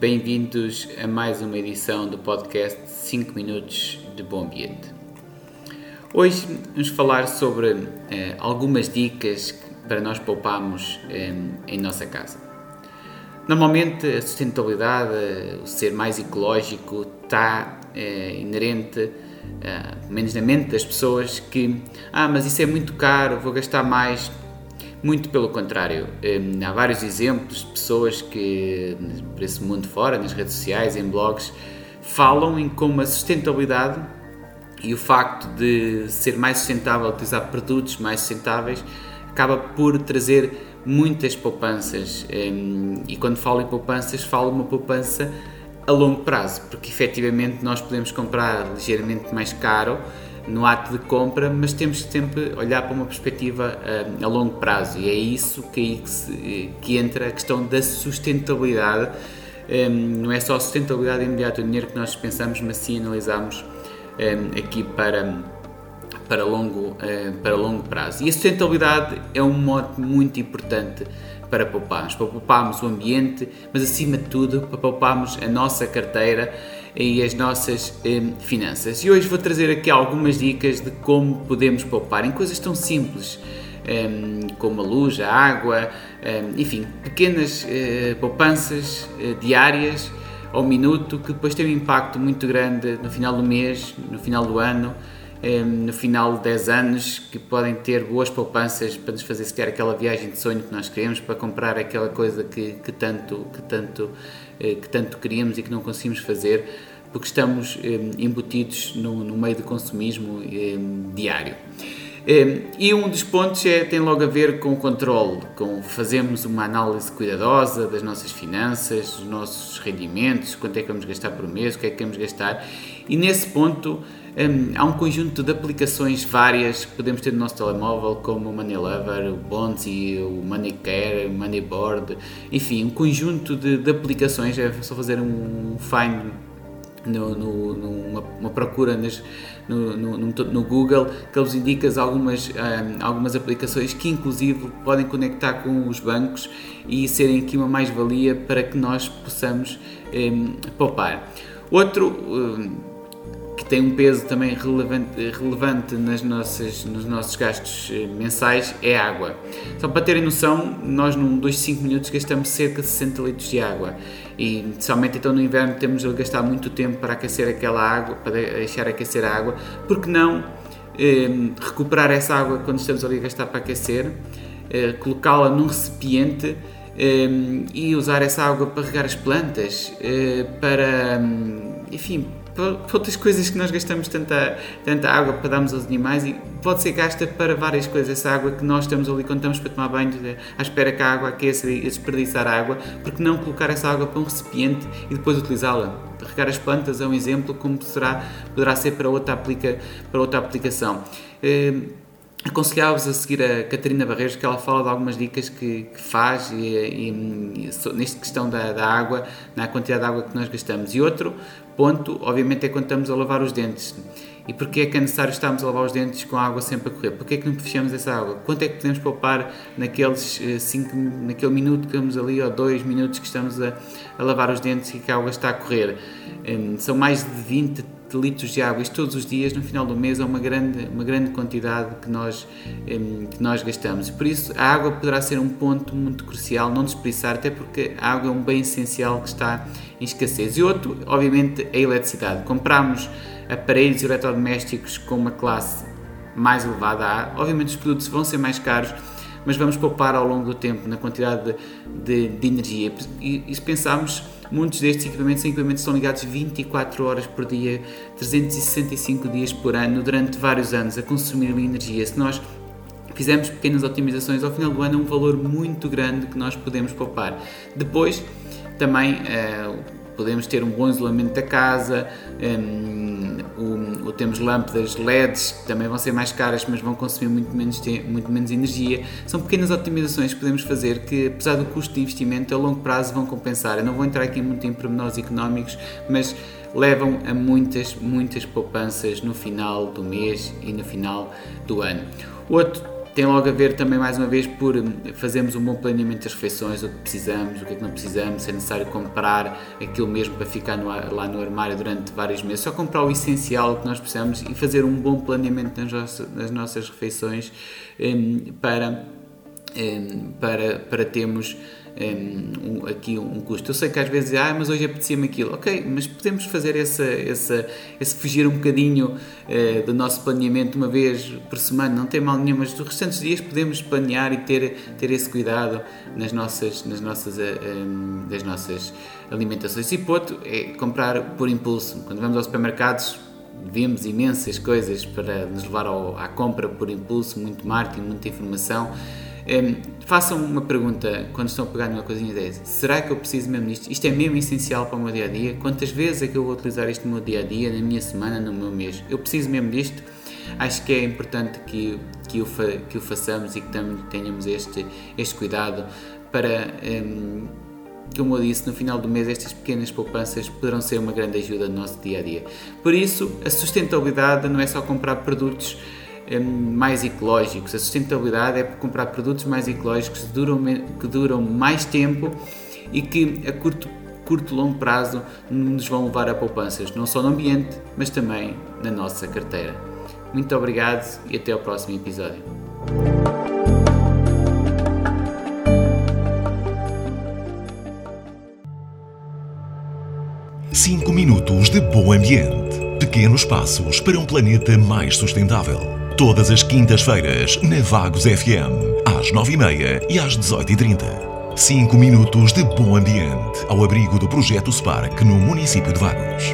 bem-vindos a mais uma edição do podcast 5 Minutos de Bom Ambiente. Hoje vamos falar sobre eh, algumas dicas para nós pouparmos eh, em nossa casa. Normalmente a sustentabilidade, o ser mais ecológico, está eh, inerente, pelo menos na mente das pessoas, que ah, mas isso é muito caro, vou gastar mais muito pelo contrário, hum, há vários exemplos de pessoas que, por esse mundo fora, nas redes sociais, em blogs, falam em como a sustentabilidade e o facto de ser mais sustentável, utilizar produtos mais sustentáveis, acaba por trazer muitas poupanças. Hum, e quando falo em poupanças, falo uma poupança a longo prazo, porque efetivamente nós podemos comprar ligeiramente mais caro no ato de compra, mas temos que sempre olhar para uma perspectiva uh, a longo prazo e é isso que, que, se, que entra a questão da sustentabilidade. Um, não é só a sustentabilidade imediata do dinheiro que nós pensamos, mas sim analisamos um, aqui para, para, longo, uh, para longo prazo. E a sustentabilidade é um mote muito importante para pouparmos, para pouparmos o ambiente, mas acima de tudo para pouparmos a nossa carteira e as nossas eh, finanças. E hoje vou trazer aqui algumas dicas de como podemos poupar em coisas tão simples eh, como a luz, a água, eh, enfim, pequenas eh, poupanças eh, diárias ao minuto que depois têm um impacto muito grande no final do mês, no final do ano. No final de 10 anos, que podem ter boas poupanças para nos fazer sequer aquela viagem de sonho que nós queremos, para comprar aquela coisa que, que tanto, que tanto que tanto queríamos e que não conseguimos fazer porque estamos eh, embutidos no, meio do consumismo eh, diário. E um dos pontos é, tem logo a ver com o controle, com fazermos uma análise cuidadosa das nossas finanças, dos nossos rendimentos, quanto é que vamos gastar por mês, o que é que queremos gastar. E nesse ponto um, há um conjunto de aplicações várias que podemos ter no nosso telemóvel, como o Money Lover, o Bonzi, o Money Care, o Money Board, enfim, um conjunto de, de aplicações. É só fazer um find no, no, numa uma procura nas, no, no, no, Google que eles indicam algumas, um, algumas aplicações que inclusive podem conectar com os bancos e serem aqui uma mais-valia para que nós possamos um, poupar. Outro um, tem um peso também relevante, relevante nas nossas, nos nossos gastos eh, mensais é água. Só para terem noção, nós num 2 5 minutos gastamos cerca de 60 litros de água e somente então no inverno temos de gastar muito tempo para aquecer aquela água, para deixar aquecer a água, porque não eh, recuperar essa água quando estamos ali a gastar para aquecer, eh, colocá-la num recipiente eh, e usar essa água para regar as plantas, eh, para, hum, enfim, para outras coisas que nós gastamos tanta, tanta água para darmos aos animais e pode ser gasta para várias coisas. Essa água que nós estamos ali quando estamos para tomar banho, à espera que a água aqueça e desperdiçar água, porque não colocar essa água para um recipiente e depois utilizá-la? Regar as plantas é um exemplo, como será, poderá ser para outra, aplica, para outra aplicação. Eh, aconselhava-vos a seguir a Catarina Barreiros, que ela fala de algumas dicas que, que faz e, e, e, nesta questão da, da, água, na quantidade de água que nós gastamos. E outro ponto, obviamente, é quando estamos a lavar os dentes. E porquê é que é necessário estarmos a lavar os dentes com a água sempre a correr? Porquê é que não fechamos essa água? Quanto é que podemos poupar naqueles eh, cinco, naquele minuto que estamos ali, ou dois minutos que estamos a, a lavar os dentes e que a água está a correr? São mais de 20, de litros de água, isto todos os dias, no final do mês, é uma grande, uma grande quantidade que nós, que nós gastamos. Por isso, a água poderá ser um ponto muito crucial, não desperdiçar, até porque a água é um bem essencial que está em escassez. E outro, obviamente, é a eletricidade. Compramos aparelhos eletrodomésticos com uma classe mais elevada, obviamente os produtos vão ser mais caros, mas vamos poupar ao longo do tempo na quantidade de, de, de energia. E, e se pensarmos Muitos destes equipamentos são equipamentos que estão ligados 24 horas por dia, 365 dias por ano, durante vários anos, a consumir energia. Se nós fizermos pequenas otimizações, ao final do ano é um valor muito grande que nós podemos poupar. Depois, também uh, podemos ter um bom isolamento da casa, um, temos lâmpadas LEDs que também vão ser mais caras, mas vão consumir muito menos, muito menos energia. São pequenas otimizações que podemos fazer que, apesar do custo de investimento, a longo prazo vão compensar. Eu não vou entrar aqui muito em pormenores económicos, mas levam a muitas, muitas poupanças no final do mês e no final do ano. Outro tem logo a ver também, mais uma vez, por fazermos um bom planeamento das refeições, o que precisamos, o que é que não precisamos, se é necessário comprar aquilo mesmo para ficar no, lá no armário durante vários meses. Só comprar o essencial que nós precisamos e fazer um bom planeamento nas nossas, nas nossas refeições um, para, um, para, para termos um, aqui um custo. Eu sei que às vezes, ah, mas hoje apetecia-me aquilo. Ok, mas podemos fazer essa, essa, esse fugir um bocadinho uh, do nosso planeamento uma vez por semana, não tem mal nenhum, mas dos restantes dias podemos planear e ter, ter esse cuidado nas nossas, nas nossas, uh, um, das nossas alimentações. E ponto é comprar por impulso. Quando vamos aos supermercados, vemos imensas coisas para nos levar ao, à compra por impulso, muito marketing, muita informação. Um, façam uma pergunta quando estão a pegar numa coisinha dessa: será que eu preciso mesmo disto? Isto é mesmo essencial para o meu dia a dia? Quantas vezes é que eu vou utilizar isto no meu dia a dia, na minha semana, no meu mês? Eu preciso mesmo disto? Acho que é importante que, que, o, fa, que o façamos e que tenhamos este, este cuidado para. Um, como eu disse, no final do mês estas pequenas poupanças poderão ser uma grande ajuda no nosso dia a dia. Por isso, a sustentabilidade não é só comprar produtos mais ecológicos. A sustentabilidade é comprar produtos mais ecológicos que duram, que duram mais tempo e que a curto, curto longo prazo nos vão levar a poupanças, não só no ambiente, mas também na nossa carteira. Muito obrigado e até ao próximo episódio. Cinco minutos de bom ambiente. Pequenos passos para um planeta mais sustentável. Todas as quintas-feiras, na Vagos FM, às 9h30 e às 18h30. 5 minutos de bom ambiente ao abrigo do projeto Spark no município de Vagos.